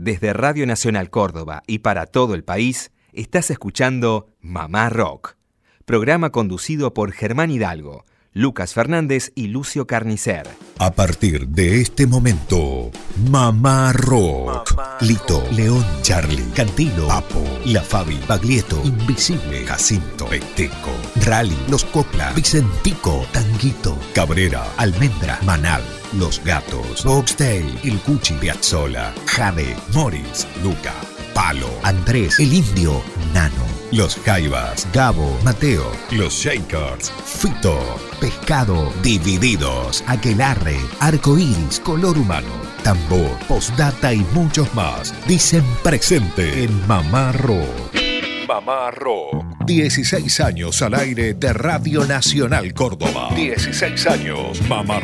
Desde Radio Nacional Córdoba y para todo el país, estás escuchando Mamá Rock, programa conducido por Germán Hidalgo, Lucas Fernández y Lucio Carnicer. A partir de este momento, Mamá Rock. Lito, León, Charlie, Cantilo, Papo, La Fabi, Baglietto, Invisible, Jacinto, Peteco, Rally, Los Copla, Vicentico, Tanguito, Cabrera, Almendra, Manal, Los Gatos, Boxtail, El Cuchi, Piazzola, Jade, Morris, Luca, Palo, Andrés, El Indio, Nano. Los Jaivas, Gabo, Mateo, Los Shakers, Fito, Pescado, Divididos, Aquelarre, Arcoíris, Color Humano, Tambor, Postdata y muchos más dicen presente en. Mamá Rock. 16 años al aire de Radio Nacional Córdoba. 16 años mamá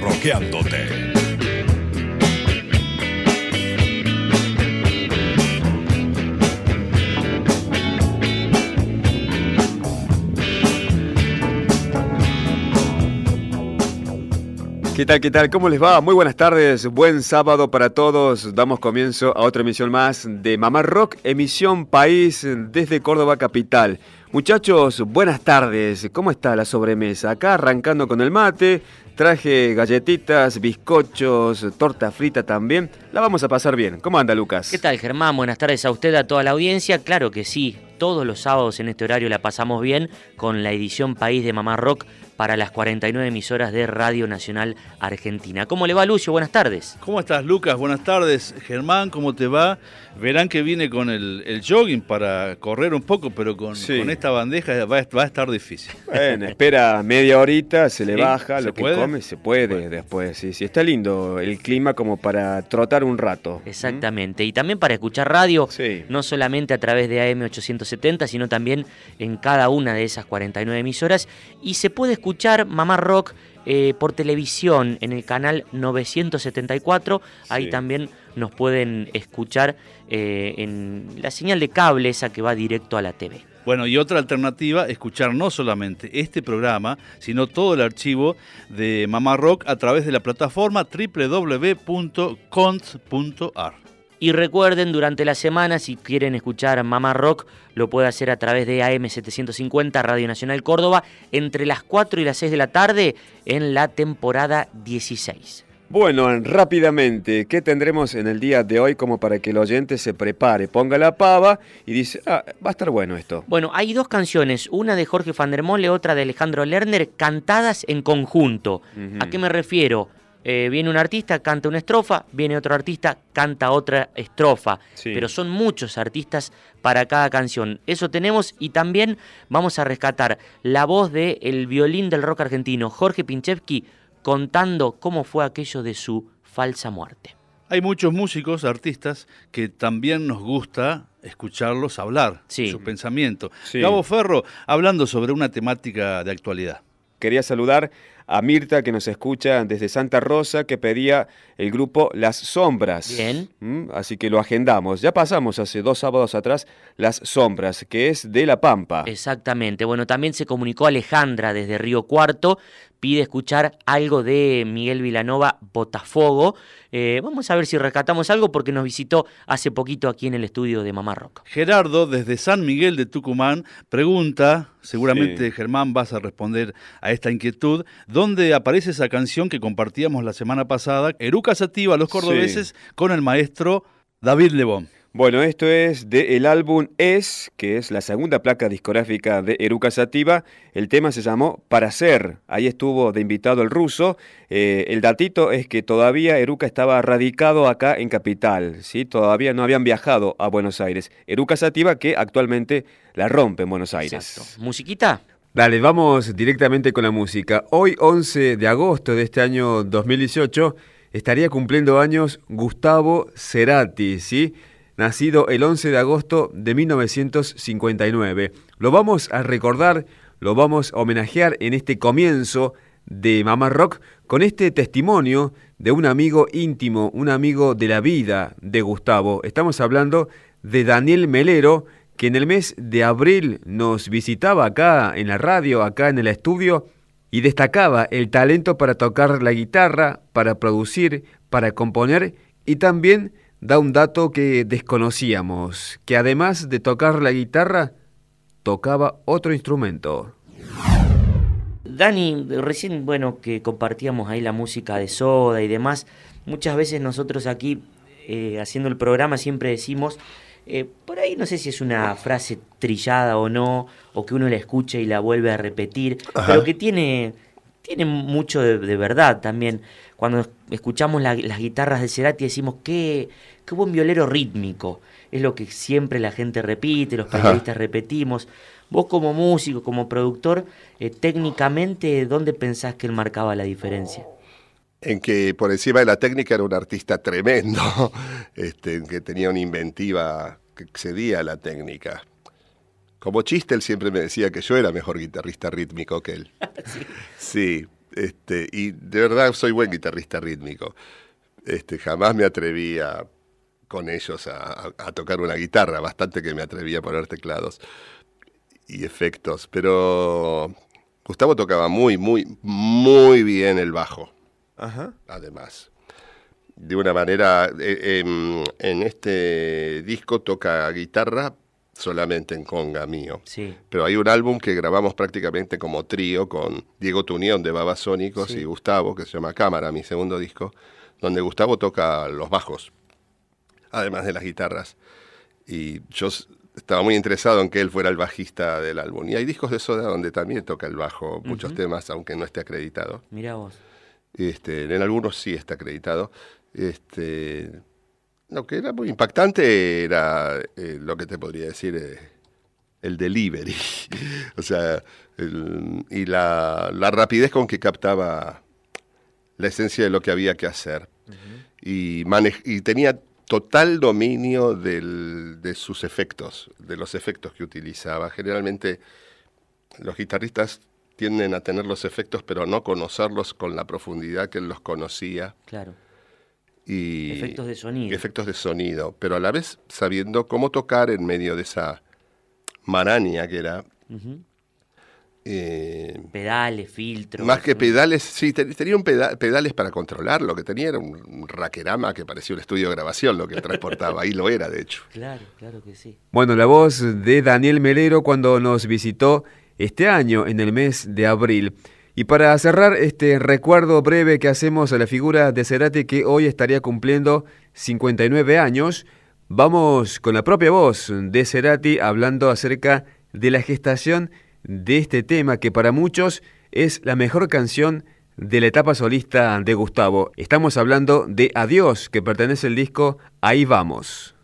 ¿Qué tal, qué tal? ¿Cómo les va? Muy buenas tardes, buen sábado para todos. Damos comienzo a otra emisión más de Mamá Rock, emisión País desde Córdoba Capital. Muchachos, buenas tardes. ¿Cómo está la sobremesa? Acá arrancando con el mate, traje galletitas, bizcochos, torta frita también. La vamos a pasar bien. ¿Cómo anda, Lucas? ¿Qué tal, Germán? Buenas tardes a usted, a toda la audiencia. Claro que sí, todos los sábados en este horario la pasamos bien con la edición País de Mamá Rock para las 49 emisoras de Radio Nacional Argentina. ¿Cómo le va, Lucio? Buenas tardes. ¿Cómo estás, Lucas? Buenas tardes. Germán, ¿cómo te va? Verán que viene con el, jogging para correr un poco, pero con, con esta bandeja va, a estar difícil. Bueno, espera media horita, se le baja, lo que come se puede después. Sí, sí, está lindo el clima como para trotar un rato. Exactamente. Y también para escuchar radio, no solamente a través de AM 870, sino también en cada una de esas 49 emisoras. Y se puede escuchar escuchar Mamá Rock eh, por televisión en el canal 974. Ahí también nos pueden escuchar eh, en la señal de cable, esa que va directo a la TV. Bueno, y otra alternativa, escuchar no solamente este programa, sino todo el archivo de Mamá Rock a través de la plataforma www.cont.ar. Y recuerden, durante la semana, si quieren escuchar Mamá Rock, lo puede hacer a través de AM750 Radio Nacional Córdoba entre las 4 y las 6 de la tarde en la temporada 16. Bueno, rápidamente, ¿qué tendremos en el día de hoy como para que el oyente se prepare, ponga la pava y dice, ah, va a estar bueno esto? Bueno, hay dos canciones, una de Jorge van der Mole, otra de Alejandro Lerner, cantadas en conjunto. ¿A qué me refiero? Eh, viene un artista, canta una estrofa, viene otro artista, canta otra estrofa. Pero son muchos artistas para cada canción. Eso tenemos y también vamos a rescatar la voz del el violín del rock argentino, Jorge Pinchevsky, contando cómo fue aquello de su falsa muerte. Hay muchos músicos, artistas, que también nos gusta escucharlos hablar, su pensamiento. Gabo Ferro, hablando sobre una temática de actualidad. Quería saludar a Mirta que nos escucha desde Santa Rosa que pedía el grupo Las Sombras. Bien. ¿Mm? Así que lo agendamos. Ya pasamos hace dos sábados atrás Las Sombras, que es de La Pampa. Exactamente. Bueno, también se comunicó Alejandra desde Río Cuarto pide escuchar algo de Miguel Vilanova Botafogo. Eh, vamos a ver si rescatamos algo porque nos visitó hace poquito aquí en el estudio de Mamá Rock. Gerardo, desde San Miguel de Tucumán, pregunta, seguramente Germán vas a responder a esta inquietud, ¿dónde aparece esa canción que compartíamos la semana pasada, Eruca Sativa, los cordobeses, con el maestro David Lebón? Bueno, esto es del álbum Es, que es la segunda placa discográfica de Eruca Sativa. El tema se llamó Para Ser. Ahí estuvo de invitado el ruso. Eh, el datito es que todavía Eruca estaba radicado acá en Capital. ¿sí? Todavía no habían viajado a Buenos Aires. Eruca Sativa que actualmente la rompe en Buenos Aires. Exacto. ¿Musiquita? Dale, vamos directamente con la música. Hoy, 11 de agosto de este año 2018, estaría cumpliendo años Gustavo Cerati, ¿sí? Nacido el 11 de agosto de 1959. Lo vamos a recordar, lo vamos a homenajear en este comienzo de Mamá Rock con este testimonio de un amigo íntimo, un amigo de la vida de Gustavo. Estamos hablando de Daniel Melero, que en el mes de abril nos visitaba acá en la radio, acá en el estudio, y destacaba el talento para tocar la guitarra, para producir, para componer y también da un dato que desconocíamos, que además de tocar la guitarra, tocaba otro instrumento. Dani, recién, bueno, que compartíamos ahí la música de Soda y demás, muchas veces nosotros aquí, eh, haciendo el programa, siempre decimos, eh, por ahí no sé si es una frase trillada o no, o que uno la escucha y la vuelve a repetir, pero que tiene, tiene mucho de, verdad también. Cuando escuchamos las guitarras de Cerati decimos, qué, qué buen violero rítmico. Es lo que siempre la gente repite, los periodistas repetimos. Vos como músico, como productor, eh, técnicamente, ¿dónde pensás que él marcaba la diferencia? En que por encima de la técnica era un artista tremendo, este, que tenía una inventiva que excedía la técnica. Como chiste, él siempre me decía que yo era mejor guitarrista rítmico que él. sí. este, y de verdad soy buen guitarrista rítmico. Este, jamás me atrevía con ellos a, a, tocar una guitarra, bastante que me atrevía a poner teclados y efectos, pero Gustavo tocaba muy, muy, muy bien el bajo. Ajá. Además. De una manera, eh, em, en este disco toca guitarra solamente en conga mío. Sí. Pero hay un álbum que grabamos prácticamente como trío con Diego Tunión de Babasónicos y Gustavo, que se llama Cámara, mi segundo disco, donde Gustavo toca los bajos, además de las guitarras. Y yo estaba muy interesado en que él fuera el bajista del álbum. Y hay discos de Soda donde también toca el bajo, muchos temas, aunque no esté acreditado. Mira vos. Este, en algunos sí está acreditado. Este, lo que era muy impactante era eh, lo que te podría decir, eh, el delivery. o sea, y la, rapidez con que captaba la esencia de lo que había que hacer. y, y tenía total dominio de sus efectos, de los efectos que utilizaba. Generalmente los guitarristas tienden a tener los efectos, pero no conocerlos con la profundidad que él los conocía. Claro. Y efectos de sonido. Efectos de sonido, pero a la vez sabiendo cómo tocar en medio de esa maraña que era. Eh, pedales, filtros. Más que pedales, sí, tenía un pedales para controlar. Lo que tenía era un raquerama que parecía un estudio de grabación, lo que transportaba. Ahí lo era, de hecho. Claro, claro que sí. Bueno, la voz de Daniel Melero cuando nos visitó este año, en el mes de abril. Y para cerrar este recuerdo breve que hacemos a la figura de Cerati que hoy estaría cumpliendo 59 años, vamos con la propia voz de Cerati hablando acerca de la gestación de este tema que para muchos es la mejor canción de la etapa solista de Gustavo. Estamos hablando de Adiós, que pertenece al disco Ahí vamos.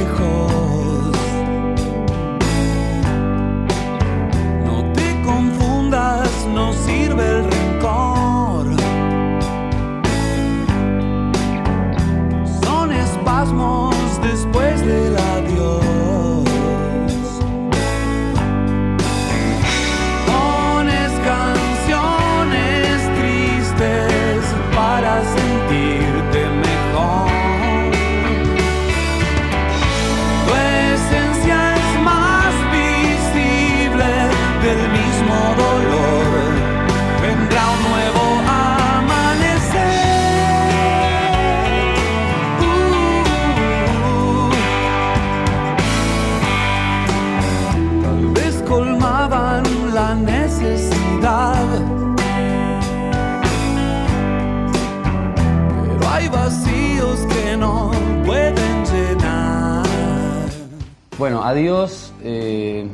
最后 Adiós eh,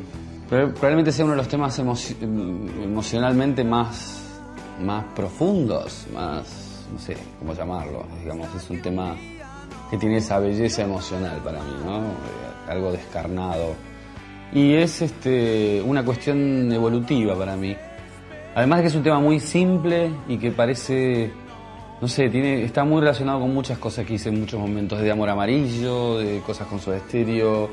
probablemente sea uno de los temas emocionalmente más, más profundos, más, no sé cómo llamarlo, digamos, es un tema que tiene esa belleza emocional para mí, ¿no? Eh, algo descarnado. Y es este, una cuestión evolutiva para mí. Además de que es un tema muy simple y que parece, no sé, tiene, está muy relacionado con muchas cosas que hice en muchos momentos, de amor amarillo, de cosas con su estéreo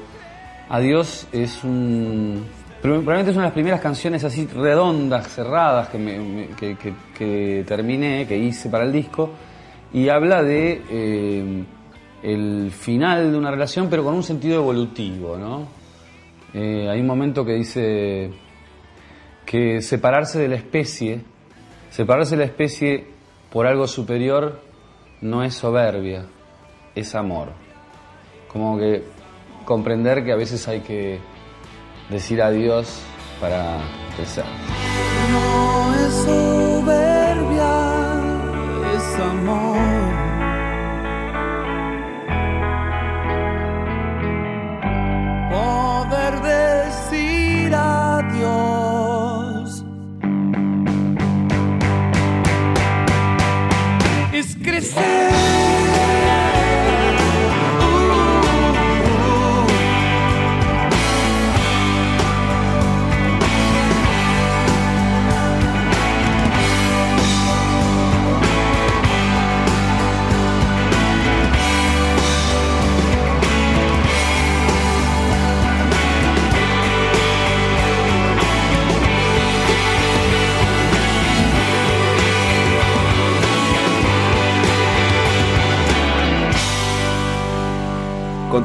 Adiós es un. Probablemente es una de las primeras canciones así redondas, cerradas que, que, terminé, que hice para el disco. Y habla de eh, el final de una relación, pero con un sentido evolutivo, ¿no? Eh, hay un momento que dice que separarse de la especie, separarse de la especie por algo superior no es soberbia, es amor. Como que comprender que a veces hay que decir adiós para crecer. No es soberbia, es amor.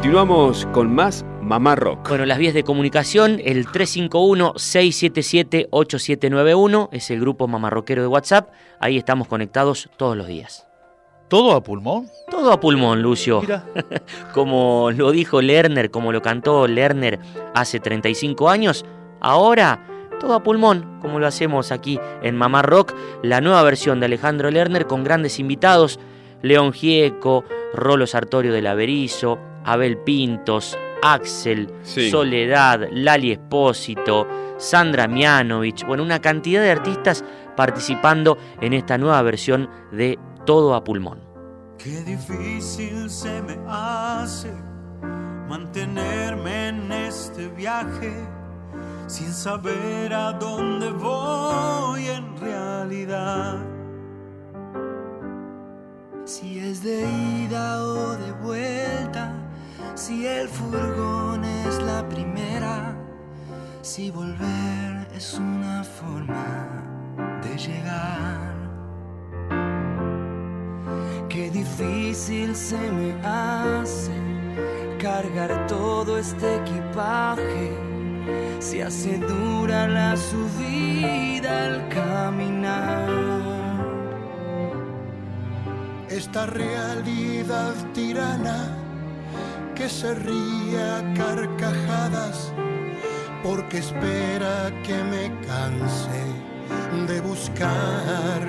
Continuamos con más Mamá Rock. Bueno, las vías de comunicación, el 351-677-8791 es el grupo Mamá Rockero de WhatsApp. Ahí estamos conectados todos los días. ¿Todo a pulmón? Todo a pulmón, Lucio. Mira. como lo dijo Lerner, como lo cantó Lerner hace 35 años, ahora todo a pulmón, como lo hacemos aquí en Mamá Rock, la nueva versión de Alejandro Lerner con grandes invitados, León Gieco, Rolo Sartorio del Averizo, Abel Pintos, Axel, Soledad, Lali Espósito, Sandra Mianovich, bueno, una cantidad de artistas participando en esta nueva versión de Todo a Pulmón. Qué difícil se me hace mantenerme en este viaje sin saber a dónde voy en realidad. Si es de ida o de vuelta si el furgón es la primera, si volver es una forma de llegar. Qué difícil se me hace cargar todo este equipaje. Si hace dura la subida al caminar. Esta realidad tirana que se ría carcajadas porque espera que me canse de buscar.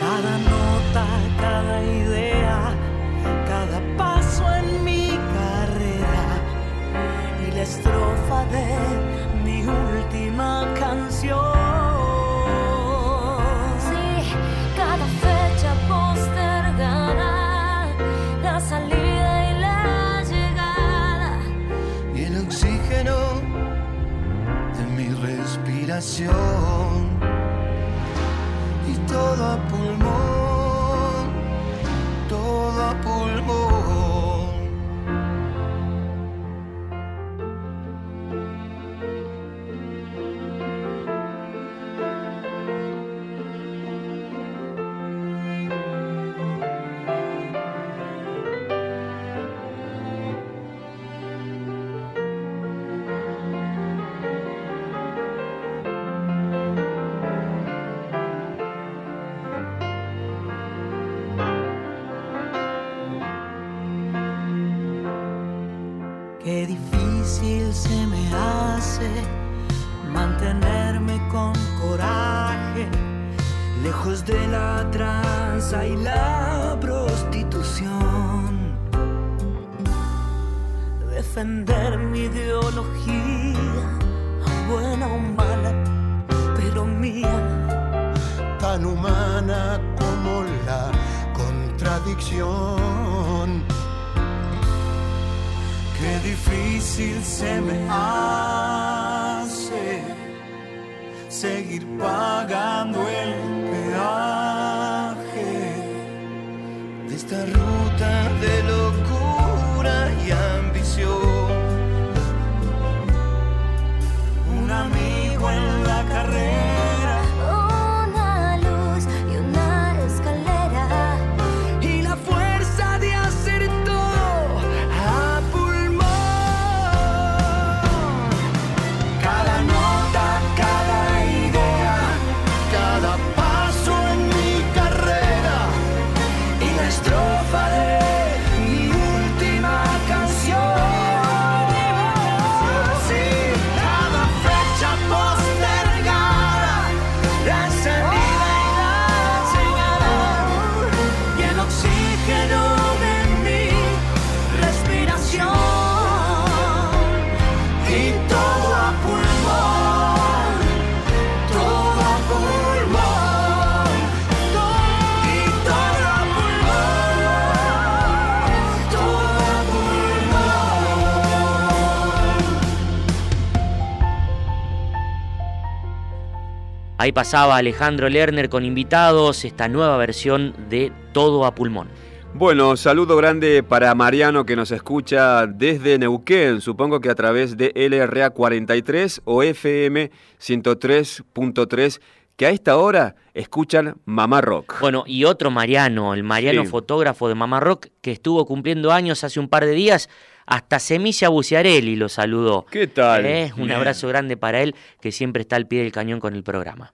Cada nota, cada idea, cada paso en mi carrera y la estrofa de mi última canción. Y todo a pulmón, Ahí pasaba Alejandro Lerner con invitados, esta nueva versión de Todo a Pulmón. Bueno, saludo grande para Mariano que nos escucha desde Neuquén, supongo que a través de LRA 43 o FM 103.3 que a esta hora escuchan Mamá Rock. Bueno, y otro Mariano, el Mariano fotógrafo de Mamá Rock, que estuvo cumpliendo años hace un par de días, hasta Semilla Buciarelli lo saludó. ¿Qué tal? ¿Eh? Un abrazo grande para él, que siempre está al pie del cañón con el programa.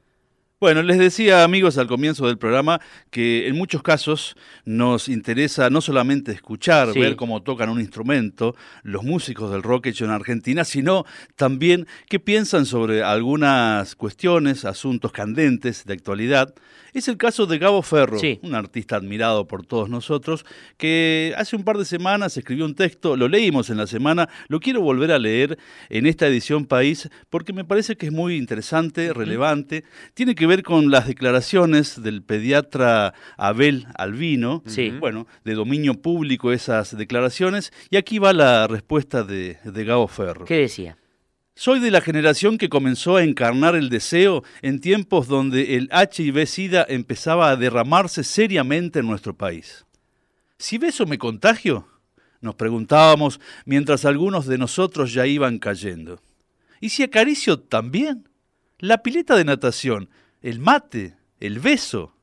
Bueno, les decía amigos al comienzo del programa que en muchos casos nos interesa no solamente escuchar, ver cómo tocan un instrumento los músicos del rock hecho en Argentina, sino también qué piensan sobre algunas cuestiones, asuntos candentes de actualidad es el caso de Gabo Ferro, un artista admirado por todos nosotros, que hace un par de semanas escribió un texto, lo leímos en la semana, lo quiero volver a leer en esta edición País porque me parece que es muy interesante, relevante, tiene que ver con las declaraciones del pediatra Abel Albino, bueno, de dominio público esas declaraciones, y aquí va la respuesta de, de Gabo Ferro. ¿Qué decía? Soy de la generación que comenzó a encarnar el deseo en tiempos donde el HIV-Sida empezaba a derramarse seriamente en nuestro país. ¿Si beso me contagio? Nos preguntábamos mientras algunos de nosotros ya iban cayendo. ¿Y si acaricio también? La pileta de natación, el mate, el beso.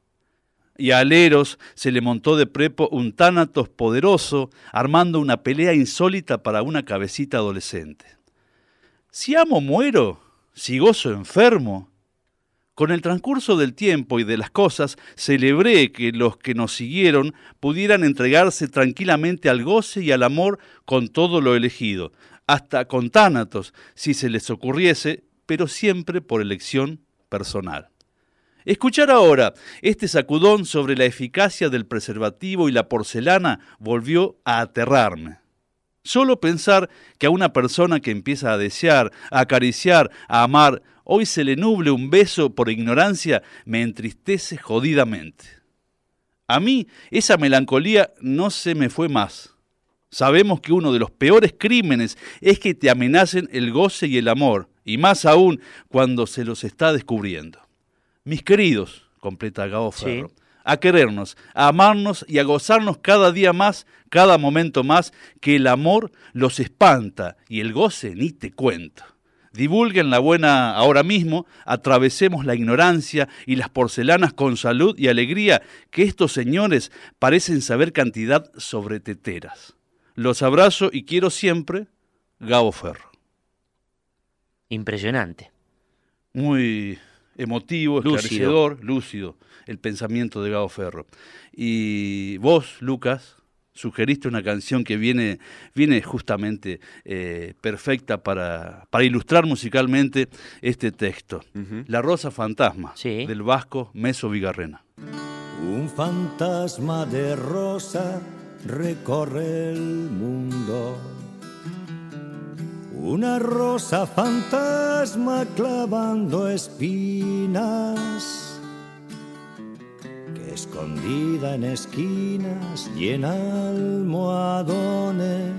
Y a Aleros se le montó de prepo un tánatos poderoso, armando una pelea insólita para una cabecita adolescente. Si amo, muero. Si gozo, enfermo. Con el transcurso del tiempo y de las cosas, celebré que los que nos siguieron pudieran entregarse tranquilamente al goce y al amor con todo lo elegido, hasta con tánatos, si se les ocurriese, pero siempre por elección personal. Escuchar ahora este sacudón sobre la eficacia del preservativo y la porcelana volvió a aterrarme. Solo pensar que a una persona que empieza a desear, a acariciar, a amar, hoy se le nuble un beso por ignorancia, me entristece jodidamente. A mí esa melancolía no se me fue más. Sabemos que uno de los peores crímenes es que te amenacen el goce y el amor, y más aún cuando se los está descubriendo. Mis queridos, completa Gabo Ferro, a querernos, a amarnos y a gozarnos cada día más, cada momento más, que el amor los espanta y el goce ni te cuento. Divulguen la buena ahora mismo, atravesemos la ignorancia y las porcelanas con salud y alegría, que estos señores parecen saber cantidad sobre teteras. Los abrazo y quiero siempre, Gabo Ferro. Impresionante. Muy emotivo, esclarecedor, lúcido el pensamiento de Gao Ferro. Y vos, Lucas, sugeriste una canción que viene, viene justamente eh, perfecta para, para, ilustrar musicalmente este texto. La Rosa Fantasma, del vasco Meso Vigarrena. Un fantasma de rosa recorre el mundo. Una rosa fantasma clavando espinas escondida en esquinas y en almohadones.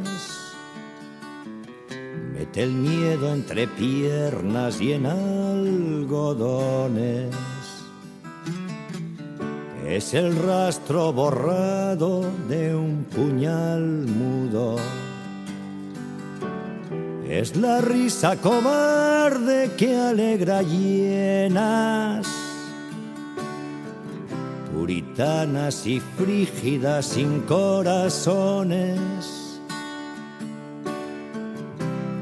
Mete el miedo entre piernas y en algodones. Es el rastro borrado de un puñal mudo. Es la risa cobarde que alegra llenas puritanas y frígidas sin corazones,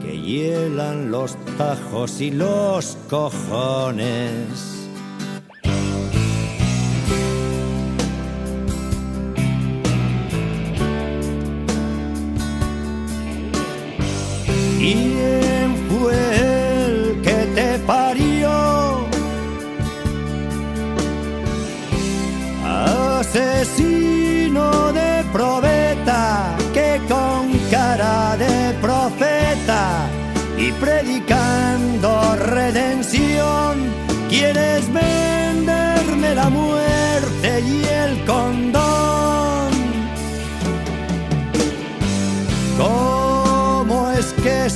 que hielan los tajos y los cojones.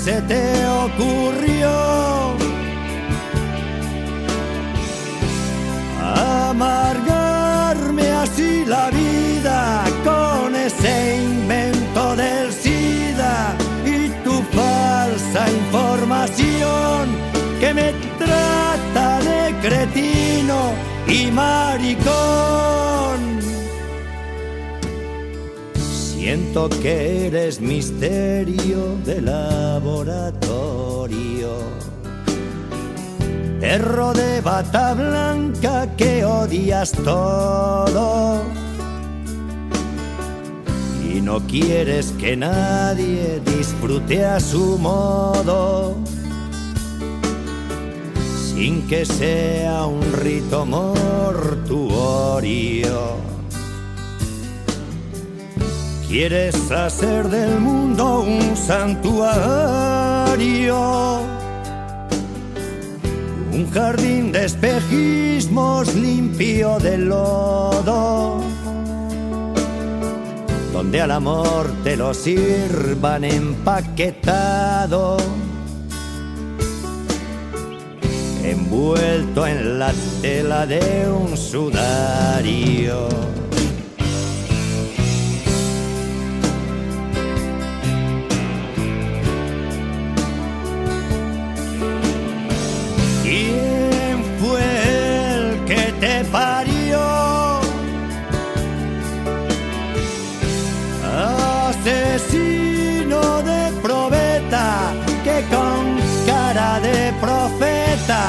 se te ocurrió amargarme así la vida con ese invento del SIDA y tu falsa información que me trata de cretino y maricón. Que eres misterio de laboratorio. Perro de bata blanca que odias todo. Y no quieres que nadie disfrute a su modo. Sin que sea un rito mortuorio. Quieres hacer del mundo un santuario, un jardín de espejismos limpio de lodo, donde al amor te lo sirvan empaquetado, envuelto en la tela de un sudario. Parió. Asesino de probeta que con cara de profeta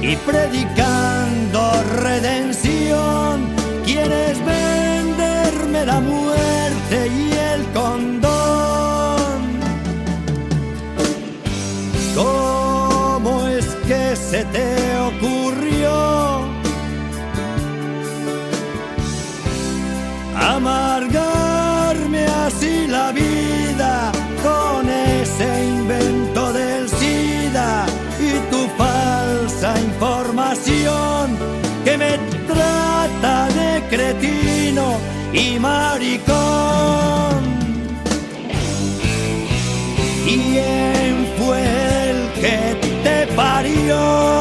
y predicando redención quieres venderme la muerte y el condón. ¿Cómo es que se te amargarme así la vida con ese invento del SIDA y tu falsa información que me trata de cretino y maricón. ¿Quién fue el que te parió?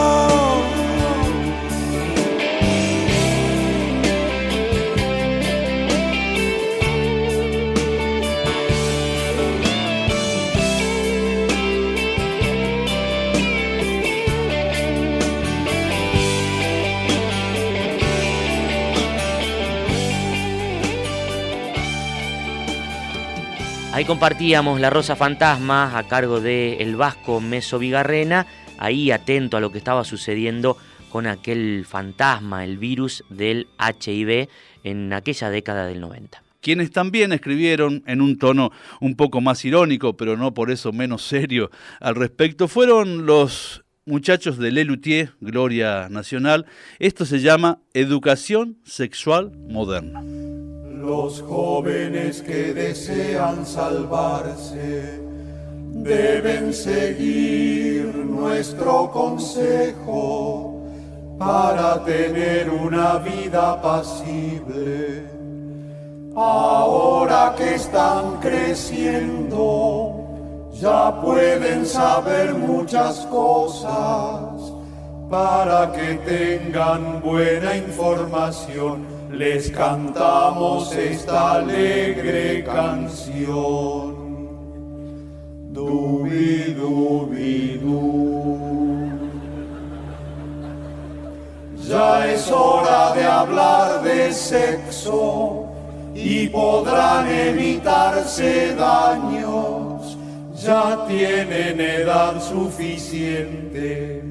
Compartíamos La Rosa Fantasma a cargo de el vasco Meso Vigarrena, ahí atento a lo que estaba sucediendo con aquel fantasma, el virus del HIV en aquella década del 90. Quienes también escribieron en un tono un poco más irónico, pero no por eso menos serio al respecto, fueron los muchachos de Lelutier, Gloria Nacional. Esto se llama Educación Sexual Moderna. Los jóvenes que desean salvarse deben seguir nuestro consejo para tener una vida apacible. Ahora que están creciendo, ya pueden saber muchas cosas para que tengan buena información les cantamos esta alegre canción. Dubi, dubi, du. Ya es hora de hablar de sexo y podrán evitarse daños. Ya tienen edad suficiente,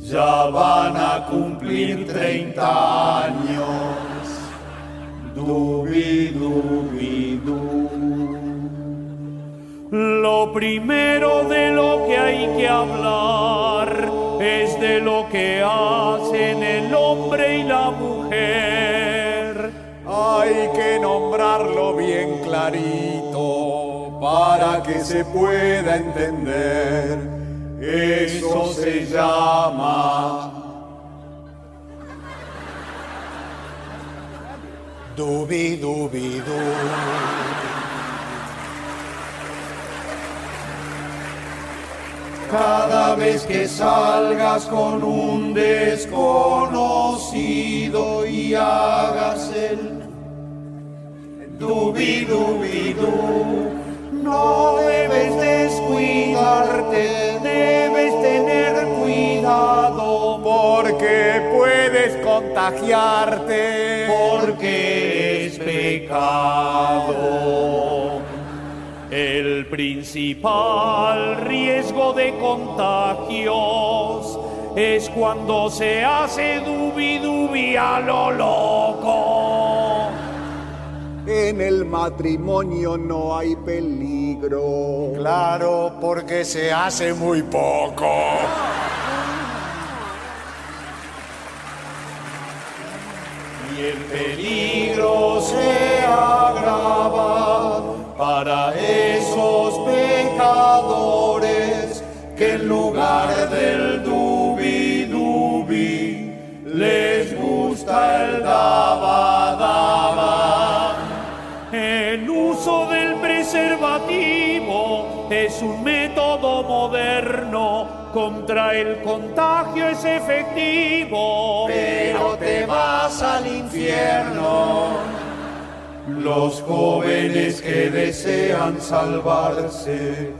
ya van a cumplir 30 años. Lo primero de lo que hay que hablar es de lo que hacen el hombre y la mujer. Hay que nombrarlo bien clarito para que se pueda entender. Eso se llama Dubi, dubi, du. Cada vez que salgas con un desconocido y hagas el dubi, dubi, no debes descuidarte, debes tener cuidado porque puedes contagiarte. Porque pecado. El principal riesgo de contagios es cuando se hace dubi dubi a lo loco. En el matrimonio no hay peligro. Claro, porque se hace muy poco. Y el peligro se agrava para esos pecadores que en lugar del dubi dubi les gusta el daba daba. El uso del preservativo es un método moderno contra el contagio es efectivo. Vas al infierno. Los jóvenes que desean salvarse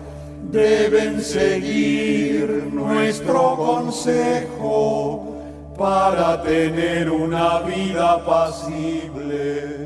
deben seguir nuestro consejo para tener una vida pasible.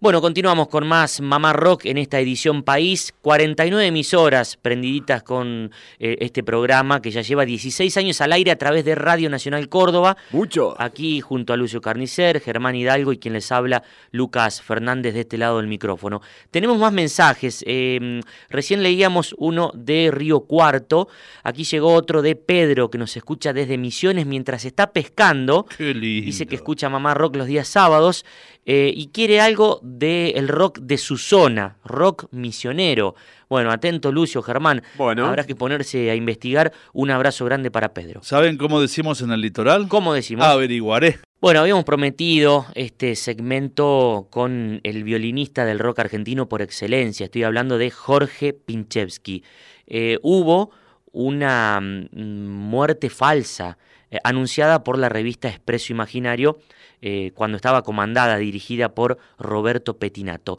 Bueno, continuamos con más Mamá Rock en esta edición País. 49 emisoras prendiditas con eh, este programa que ya lleva 16 años al aire a través de Radio Nacional Córdoba. Mucho. Aquí junto a Lucio Carnicer, Germán Hidalgo y quien les habla, Lucas Fernández de este lado del micrófono. Tenemos más mensajes. Eh, recién leíamos uno de Río Cuarto. Aquí llegó otro de Pedro que nos escucha desde Misiones mientras está pescando. Qué lindo. Dice que escucha Mamá Rock los días sábados eh, y quiere algo del rock de su zona, rock misionero. Bueno, atento Lucio, Germán. Bueno. Habrá que ponerse a investigar. Un abrazo grande para Pedro. ¿Saben cómo decimos en el litoral? ¿Cómo decimos? Averiguaré. Bueno, habíamos prometido este segmento con el violinista del rock argentino por excelencia. Estoy hablando de Jorge Pinchevsky. Eh, hubo una mm, muerte falsa eh, anunciada por la revista Expreso Imaginario eh, cuando estaba comandada, dirigida por Roberto Petinato.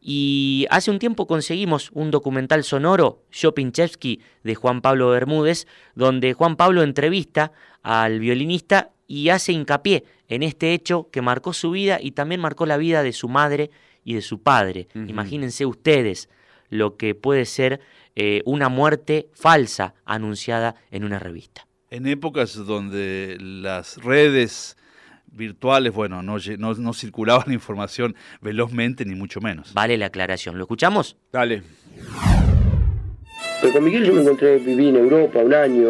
Y hace un tiempo conseguimos un documental sonoro, Yo Pinchevsky, de Juan Pablo Bermúdez, donde Juan Pablo entrevista al violinista y hace hincapié en este hecho que marcó su vida y también marcó la vida de su madre y de su padre. Imagínense ustedes lo que puede ser eh, una muerte falsa anunciada en una revista. En épocas donde las redes virtuales, bueno, no, no, no circulaba la información velozmente, ni mucho menos. Vale la aclaración. ¿Lo escuchamos? Dale. Pero con Miguel yo me encontré, viví en Europa un año,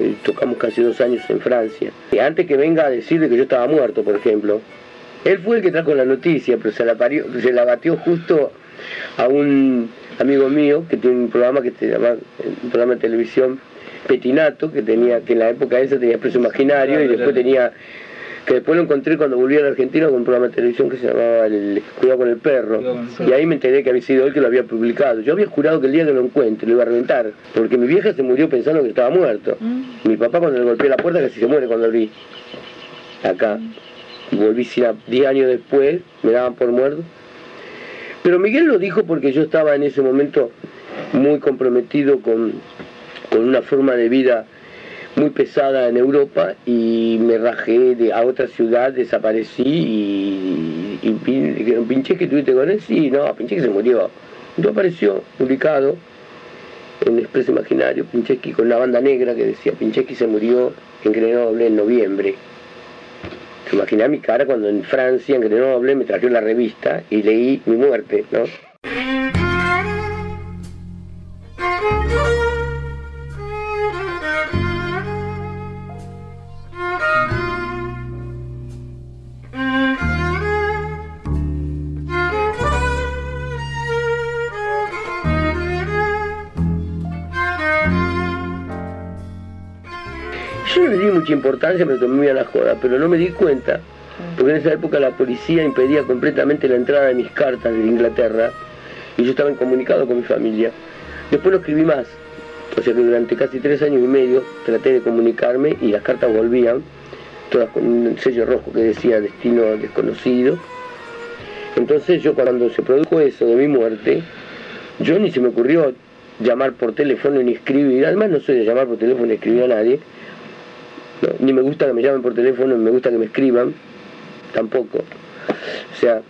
y tocamos casi dos años en Francia. Y antes que venga a decirle que yo estaba muerto, por ejemplo, él fue el que trajo la noticia, pero se la, parió- se la batió justo a un amigo mío que tiene un programa que se llama, un programa de televisión, Petinato, que tenía, que en la época esa tenía Expreso Imaginario y después tenía, que después lo encontré cuando volví a la Argentina con un programa de televisión que se llamaba el Cuidado con el Perro. Y ahí me enteré que había sido él que lo había publicado. Yo había jurado que el día que lo encuentre lo iba a reventar, porque mi vieja se murió pensando que estaba muerto. Mi papá cuando le golpeé la puerta casi se muere cuando lo vi. Acá. Y volví sin a- 10 años después, me daban por muerto. Pero Miguel lo dijo porque yo estaba en ese momento muy comprometido con, con una forma de vida muy pesada en Europa y me rajé de, a otra ciudad, desaparecí y, y, dijeron, pinché que tuviste con él, sí, no, pinché que se murió. Entonces apareció publicado en Expreso Imaginario, Pincheski con una banda negra que decía Pincheski se murió en Grenoble en noviembre. Se imagina mi cara cuando en Francia, en Grenoble, me trajeron la revista y leí mi muerte, ¿no? Mucha importancia, me tomé muy a la joda, pero no me di cuenta, porque en esa época la policía impedía completamente la entrada de mis cartas de Inglaterra y yo estaba incomunicado con mi familia. Después no escribí más, o sea que durante casi tres años y medio traté de comunicarme y las cartas volvían, todas con un sello rojo que decía destino desconocido. Entonces yo cuando se produjo eso de mi muerte, yo ni se me ocurrió llamar por teléfono ni escribir, además no soy de llamar por teléfono ni escribir a nadie, ni me gusta que me llamen por teléfono, ni me gusta que me escriban, tampoco. O sea,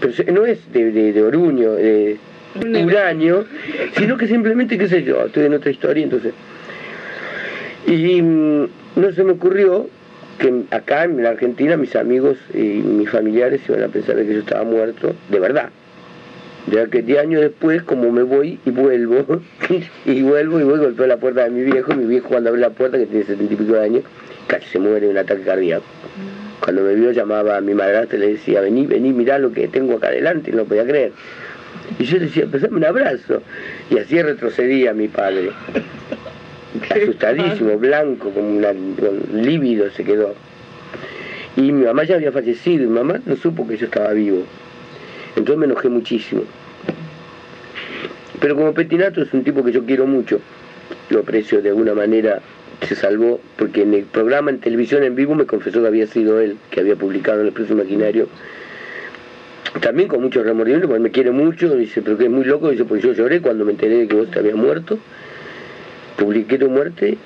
pero no es de, de, de oruño, de uranio, sino que simplemente, qué sé yo, estoy en otra historia, entonces. Y mm, no se me ocurrió que acá en la Argentina mis amigos y mis familiares iban a pensar que yo estaba muerto, de verdad. Ya que 10 años después, como me voy y vuelvo, y vuelvo y voy, golpeo la puerta de mi viejo, mi viejo cuando abre la puerta, que tiene 70 y pico de años, casi se muere de un ataque cardíaco. Cuando me vio llamaba a mi madrastra y le decía, vení, vení, mirá lo que tengo acá adelante, y no podía creer. Y yo le decía, empezame un abrazo. Y así retrocedía mi padre. Asustadísimo, blanco, como una, con lívido se quedó. Y mi mamá ya había fallecido, y mi mamá no supo que yo estaba vivo. Entonces me enojé muchísimo. Pero como Petinato es un tipo que yo quiero mucho, lo aprecio de alguna manera, se salvó, porque en el programa en televisión en vivo me confesó que había sido él, que había publicado en el precio imaginario. También con mucho remordimiento, porque me quiere mucho, dice, pero que es muy loco, dice, pues yo lloré cuando me enteré de que vos te habías muerto, publiqué tu muerte.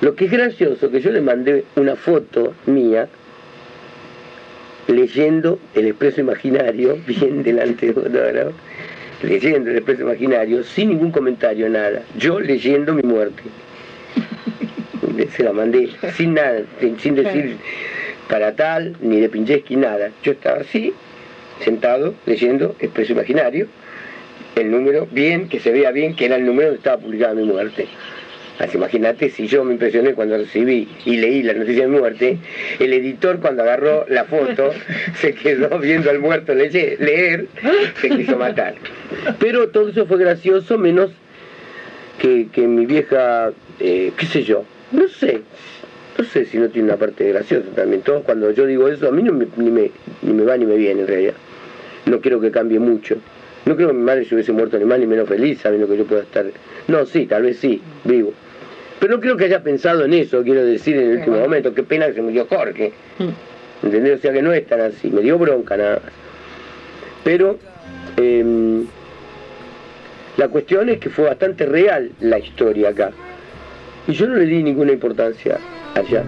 Lo que es gracioso, que yo le mandé una foto mía, leyendo el expreso imaginario, bien delante de uno, leyendo el expreso imaginario, sin ningún comentario, nada. Yo leyendo mi muerte. Se la mandé sin nada, sin decir para tal, ni de Pincheski, nada. Yo estaba así, sentado, leyendo expreso imaginario, el número, bien, que se vea bien que era el número donde estaba publicada mi muerte. Así, imagínate si yo me impresioné cuando recibí y leí la noticia de mi muerte, el editor cuando agarró la foto se quedó viendo al muerto leer, leer se quiso matar. Pero todo eso fue gracioso, menos que, que mi vieja, eh, qué sé yo, no sé, no sé si no tiene una parte graciosa también. Todo cuando yo digo eso, a mí no me, ni, me, ni me va ni me viene en realidad. No quiero que cambie mucho. No creo que mi madre se hubiese muerto ni más ni menos feliz sabiendo que yo pueda estar. No, sí, tal vez sí, vivo. Pero no creo que haya pensado en eso, quiero decir, en el último momento. Qué pena que se murió Jorge. ¿Entendés? O sea que no es tan así. Me dio bronca nada más. Pero eh, la cuestión es que fue bastante real la historia acá. Y yo no le di ninguna importancia allá.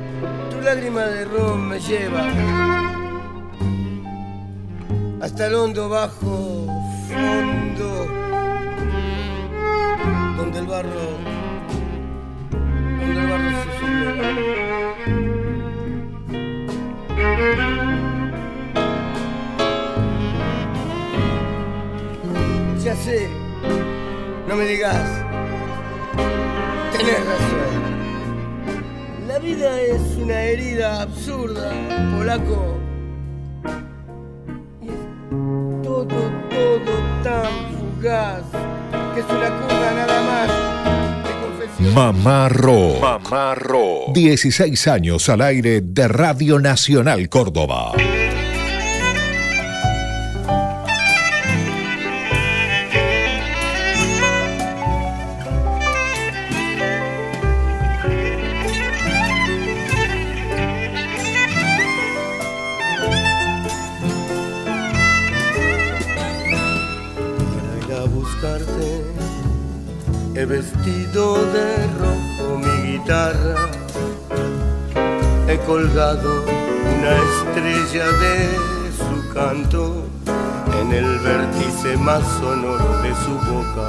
Tu lágrima de ron me lleva hasta el hondo bajo fondo, donde el barro, Ya sé, no me digas, tenés razón. La vida es una herida absurda, polaco. Y es todo, todo tan fugaz que es una curva nada más. Mamá Rock. Mamá Rock. 16 años al aire de Radio Nacional Córdoba. He vestido de rojo mi guitarra, he colgado una estrella de su canto en el vértice más sonoro de su boca.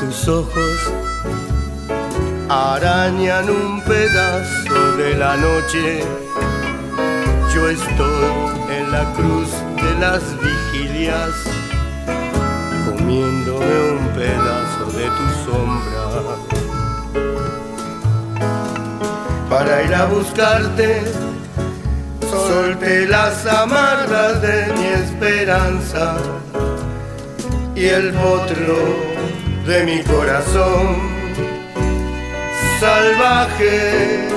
Tus ojos arañan un pedazo de la noche. Yo estoy en la cruz de las vigilias, comiéndome un pedazo de tu sombra. Para ir a buscarte, solté las amarras de mi esperanza y el potro de mi corazón salvaje.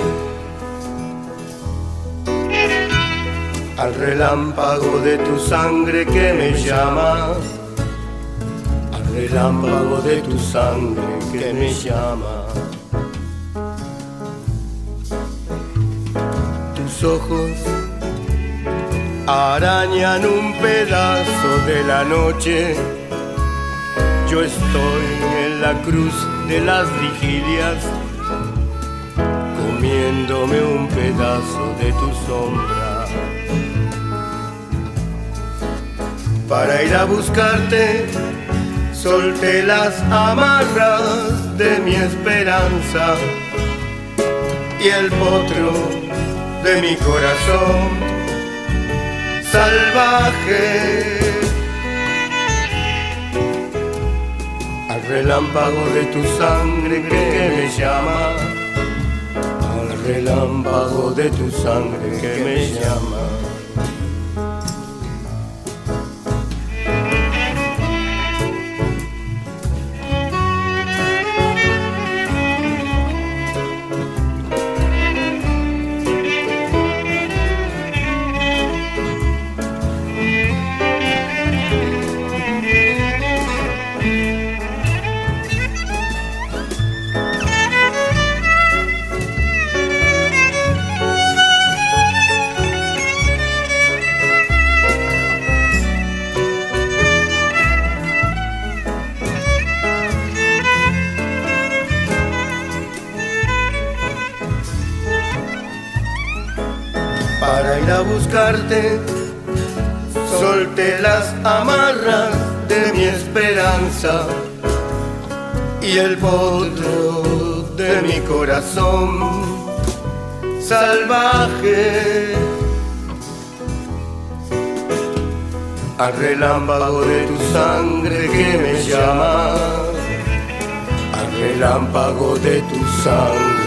Al relámpago de tu sangre que me llama, relámpago de tu sangre que me llama. Tus ojos arañan un pedazo de la noche. Yo estoy en la cruz de las vigilias, comiéndome un pedazo de tu sombra. Para ir a buscarte, solté las amarras de mi esperanza y el potro de mi corazón salvaje. Al relámpago de tu sangre que me llama, al relámpago de tu sangre que me llama. Y el potro de mi corazón salvaje. Al relámpago de tu sangre que me llama, al relámpago de tu sangre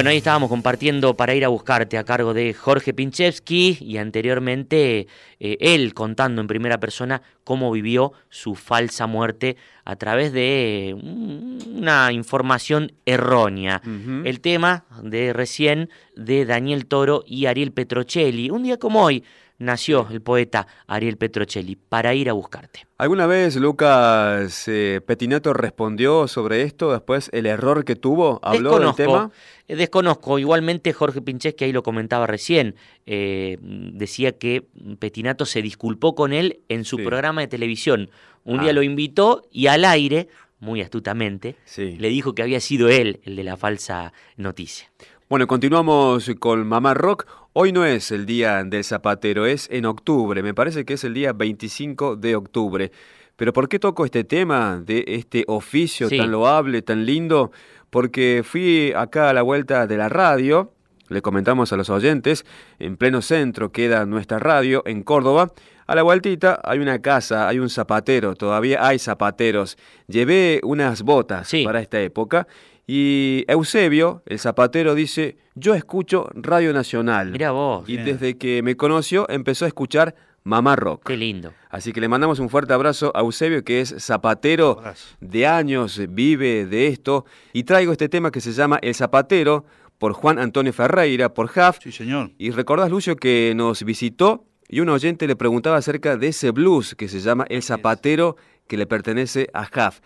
Bueno, ahí estábamos compartiendo para ir a buscarte a cargo de Jorge Pinchevsky y anteriormente eh, él contando en primera persona cómo vivió su falsa muerte a través de mm, una información errónea. El tema de recién de Daniel Toro y Ariel Petrocelli. Un día como hoy nació el poeta Ariel Petrocelli para ir a buscarte. ¿Alguna vez Lucas eh, Petinato respondió sobre esto después el error que tuvo? ¿Habló del tema? eh, desconozco. Igualmente Jorge Pinches, ahí lo comentaba recién, eh, decía que Petinato se disculpó con él en su Sí. programa de televisión. Un Ah. día lo invitó y al aire, muy astutamente, Sí. le dijo que había sido él el de la falsa noticia. Bueno, continuamos con Mamá Rock. Hoy no es el día del zapatero, es en octubre. Me parece que es el día 25 de octubre. Pero ¿por qué toco este tema de este oficio Sí. tan loable, tan lindo? Porque fui acá a la vuelta de la radio, le comentamos a los oyentes, en pleno centro queda nuestra radio en Córdoba. A la vueltita hay una casa, hay un zapatero, todavía hay zapateros. Llevé unas botas para esta época y Eusebio, el zapatero, dice, yo escucho Radio Nacional. Mira vos. Y desde que me conoció empezó a escuchar Mamá Rock. Qué lindo. Así que le mandamos un fuerte abrazo a Eusebio, que es zapatero de años, vive de esto. Y traigo este tema que se llama El Zapatero, por Juan Antonio Ferreira, por Jaf. Sí, señor. Y recordás, Lucio, que nos visitó y un oyente le preguntaba acerca de ese blues que se llama El Zapatero, que le pertenece a Jaf.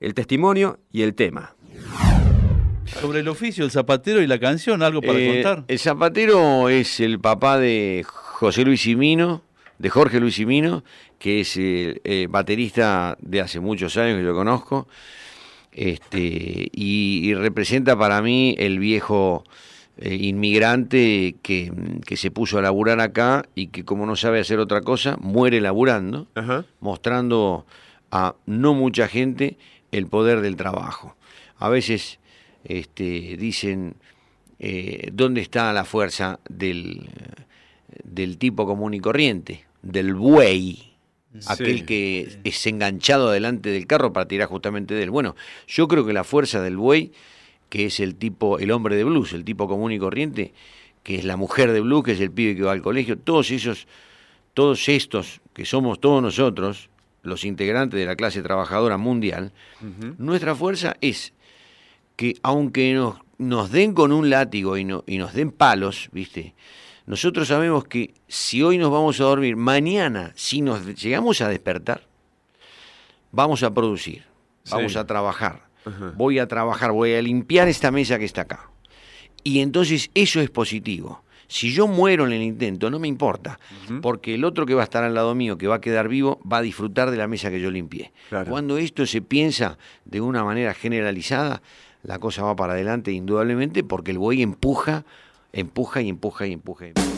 El testimonio y el tema. Sobre el oficio, el zapatero y la canción, algo para Eh, contar. El zapatero es el papá de José Luis Simino, de Jorge Luis Simino, que es el eh, baterista de hace muchos años que yo conozco, este, y, y representa para mí el viejo eh, inmigrante que, que se puso a laburar acá y que como no sabe hacer otra cosa, muere laburando, mostrando a no mucha gente el poder del trabajo. A veces este, dicen, eh, ¿dónde está la fuerza del, del tipo común y corriente? Del buey, aquel que es enganchado delante del carro para tirar justamente de él. Bueno, yo creo que la fuerza del buey, que es el tipo, el hombre de blues, el tipo común y corriente, que es la mujer de blues, que es el pibe que va al colegio, todos esos, todos estos que somos todos nosotros, los integrantes de la clase trabajadora mundial, nuestra fuerza es que aunque nos, nos den con un látigo y, no, y nos den palos, ¿viste? Nosotros sabemos que si hoy nos vamos a dormir, mañana, si nos llegamos a despertar, vamos a producir, vamos a trabajar. Voy a trabajar, voy a limpiar esta mesa que está acá. Y entonces eso es positivo. Si yo muero en el intento, no me importa, porque el otro que va a estar al lado mío, que va a quedar vivo, va a disfrutar de la mesa que yo limpié. Cuando esto se piensa de una manera generalizada, la cosa va para adelante indudablemente porque el buey empuja, empuja y empuja y empuja. Y empuja.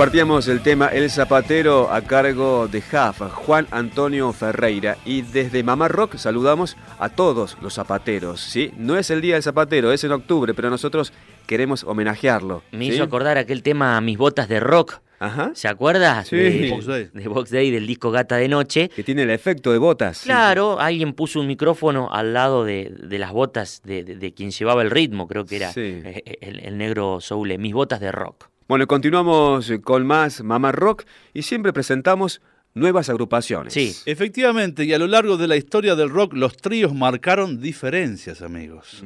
Compartíamos el tema El Zapatero a cargo de Jaf, Juan Antonio Ferreira. Y desde Mamá Rock saludamos a todos los zapateros. ¿sí? No es el día del zapatero, es en octubre, pero nosotros queremos homenajearlo. Me hizo acordar aquel tema Mis botas de rock. Ajá. ¿Se acuerda? Sí. De, Box Day. de Box Day, del disco Gata de Noche. Que tiene el efecto de botas. Claro, alguien puso un micrófono al lado de, de las botas de, de, quien llevaba el ritmo, creo que era el, el, negro Soule, Mis botas de rock. Bueno, continuamos con más Mamá Rock y siempre presentamos nuevas agrupaciones. Sí. Efectivamente, y a lo largo de la historia del rock los tríos marcaron diferencias, amigos.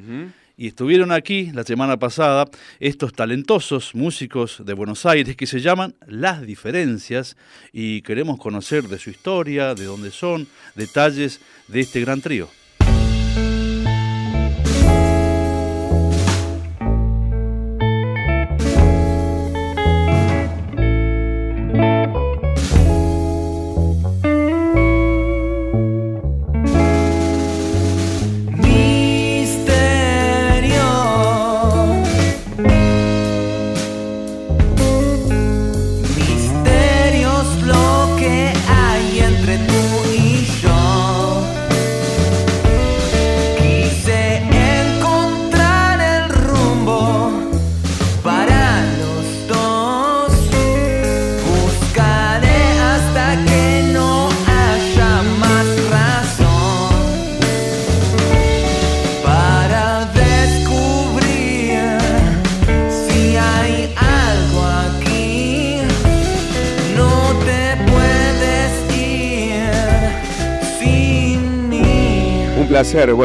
Y estuvieron aquí la semana pasada estos talentosos músicos de Buenos Aires que se llaman Las Diferencias y queremos conocer de su historia, de dónde son, detalles de este gran trío.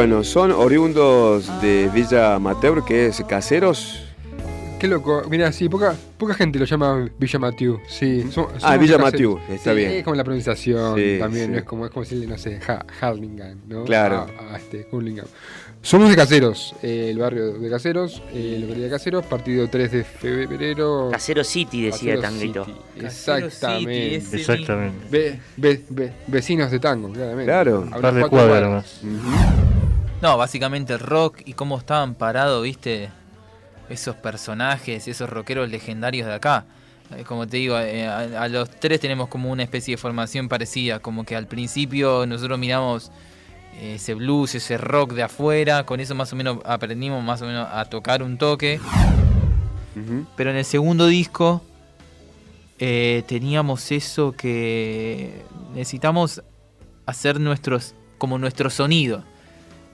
Bueno, son oriundos de Villa Amateur, que es caseros. Qué loco. Mira, sí, poca, poca gente lo llama Villa Matiu. Sí. son- Ah, Villa. Matiu, está Sí, bien. Es como la pronunciación Sí, también, sí. no es como, es como decirle, no sé, Ha- Harlingham, ¿no? Claro. A, a este, Hurlingham. Somos de Caseros, eh, el barrio de Caseros, eh, localidad de Caseros, partido 3 de febrero. Casero City, decía Casero Tanguito. City, Exactamente. City, Exactamente. Ve- ve- ve- vecinos de tango, claramente. Claro. Par de cuadras. No, básicamente el rock y cómo estaban parados, viste, esos personajes, esos rockeros legendarios de acá. Eh, Como te digo, eh, a, a los tres tenemos como una especie de formación parecida, como que al principio nosotros miramos eh, ese blues, ese rock de afuera, con eso más o menos aprendimos más o menos a tocar un toque. Pero en el segundo disco eh, teníamos eso que necesitamos hacer nuestros como nuestro sonido.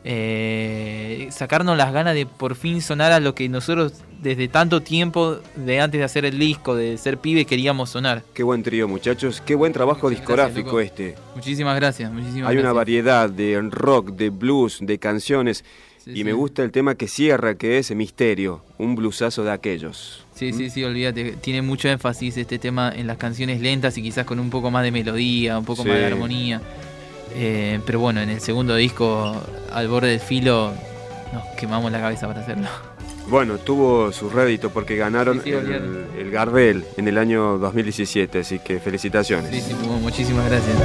Eh, sacarnos las ganas de por fin sonar a lo que nosotros desde tanto tiempo de antes de hacer el disco, de ser pibe, queríamos sonar. Qué buen trío, muchachos. Qué buen trabajo discográfico este. Muchísimas gracias, muchísimas Hay una variedad de rock, de blues, de canciones. y me gusta el tema que cierra, que es Misterio, un bluesazo de aquellos. Sí, sí, sí, olvídate. Tiene mucho énfasis este tema en las canciones lentas y quizás con un poco más de melodía, un poco más de armonía. Eh, pero bueno, en el segundo disco, al borde del filo, nos quemamos la cabeza para hacerlo. Bueno, tuvo su rédito porque ganaron Sí, sí, olvídate. el, el Gardel en el año 2017, así que felicitaciones. Sí, sí, mu- muchísimas gracias.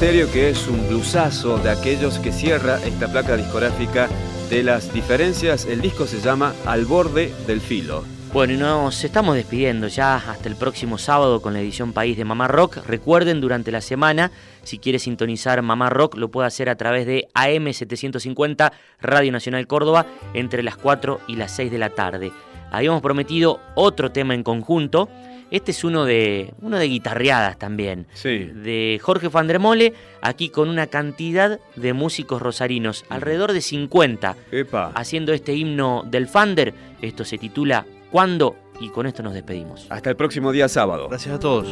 Misterio, que es un blusazo de aquellos que cierra esta placa discográfica de las diferencias. El disco se llama Al borde del filo. Bueno, y nos estamos despidiendo ya hasta el próximo sábado con la edición País de Mamá Rock. Recuerden, durante la semana, si quiere sintonizar Mamá Rock, lo puede hacer a través de AM750 Radio Nacional Córdoba entre las 4 y las 6 de la tarde. Habíamos prometido otro tema en conjunto. Este es uno de, uno de guitarreadas también. Sí. De Jorge Fandremole, aquí con una cantidad de músicos rosarinos, alrededor de 50, Epa. haciendo este himno del Fander. Esto se titula ¿Cuándo? Y con esto nos despedimos. Hasta el próximo día sábado. Gracias a todos.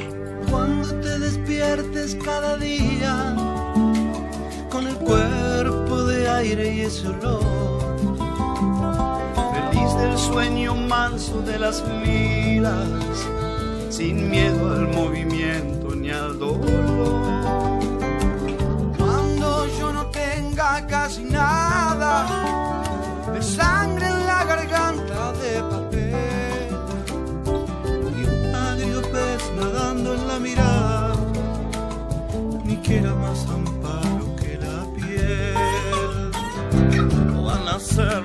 Cuando te despiertes cada día con el cuerpo de aire y ese olor, feliz del sueño manso de las milas, sin miedo al movimiento ni al dolor. Cuando yo no tenga casi nada de sangre en la garganta de papel y un agrio pez nadando en la mirada, ni quiera más amparo que la piel. Van a ser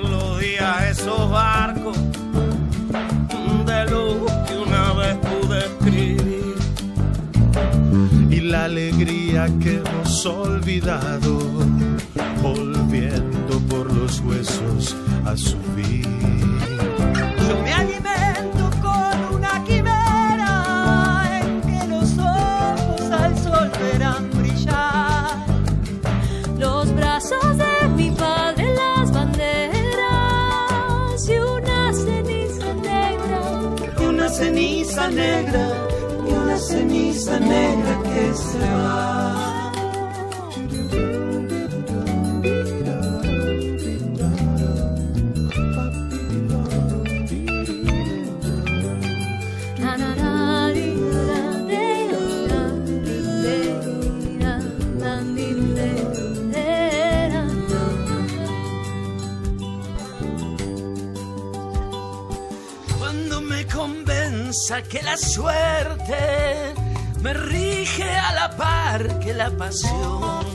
alegría que hemos olvidado volviendo por los huesos a subir. Yo me alimento con una quimera en que los ojos al sol verán brillar. Los brazos de mi padre, las banderas y una ceniza negra. Y una ceniza negra, y una ceniza negra cuando me convence que la suerte me rige a la par que la pasión.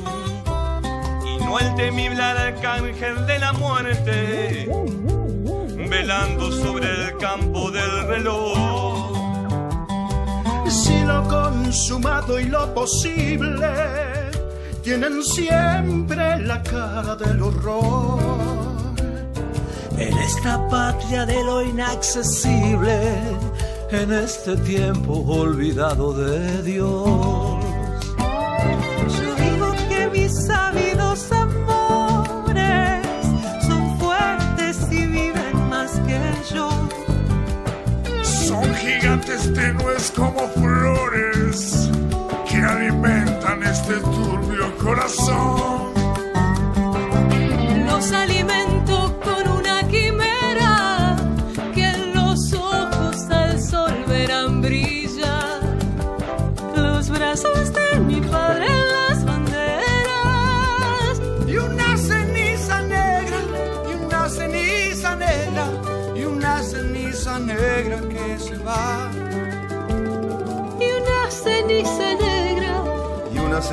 Y no el temible arcángel de la muerte, velando sobre el campo del reloj. Si lo consumado y lo posible tienen siempre la cara del horror. En esta patria de lo inaccesible, en este tiempo olvidado de Dios. Yo digo que mis sabidos amores son fuertes y viven más que yo. Son gigantes tenues como flores que alimentan este turbio corazón.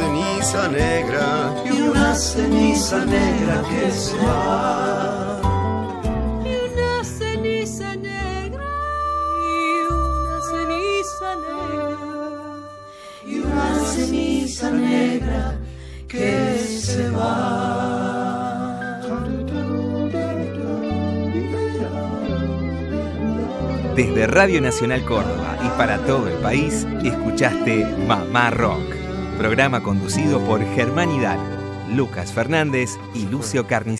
Ceniza negra. Y una ceniza negra que se va. Y una ceniza negra. Y una ceniza negra. Y una ceniza negra que se va. Desde Radio Nacional Córdoba y para todo el país, escuchaste Mamá Rock, programa conducido por Germán Hidalgo, Lucas Fernández y Lucio Carniz.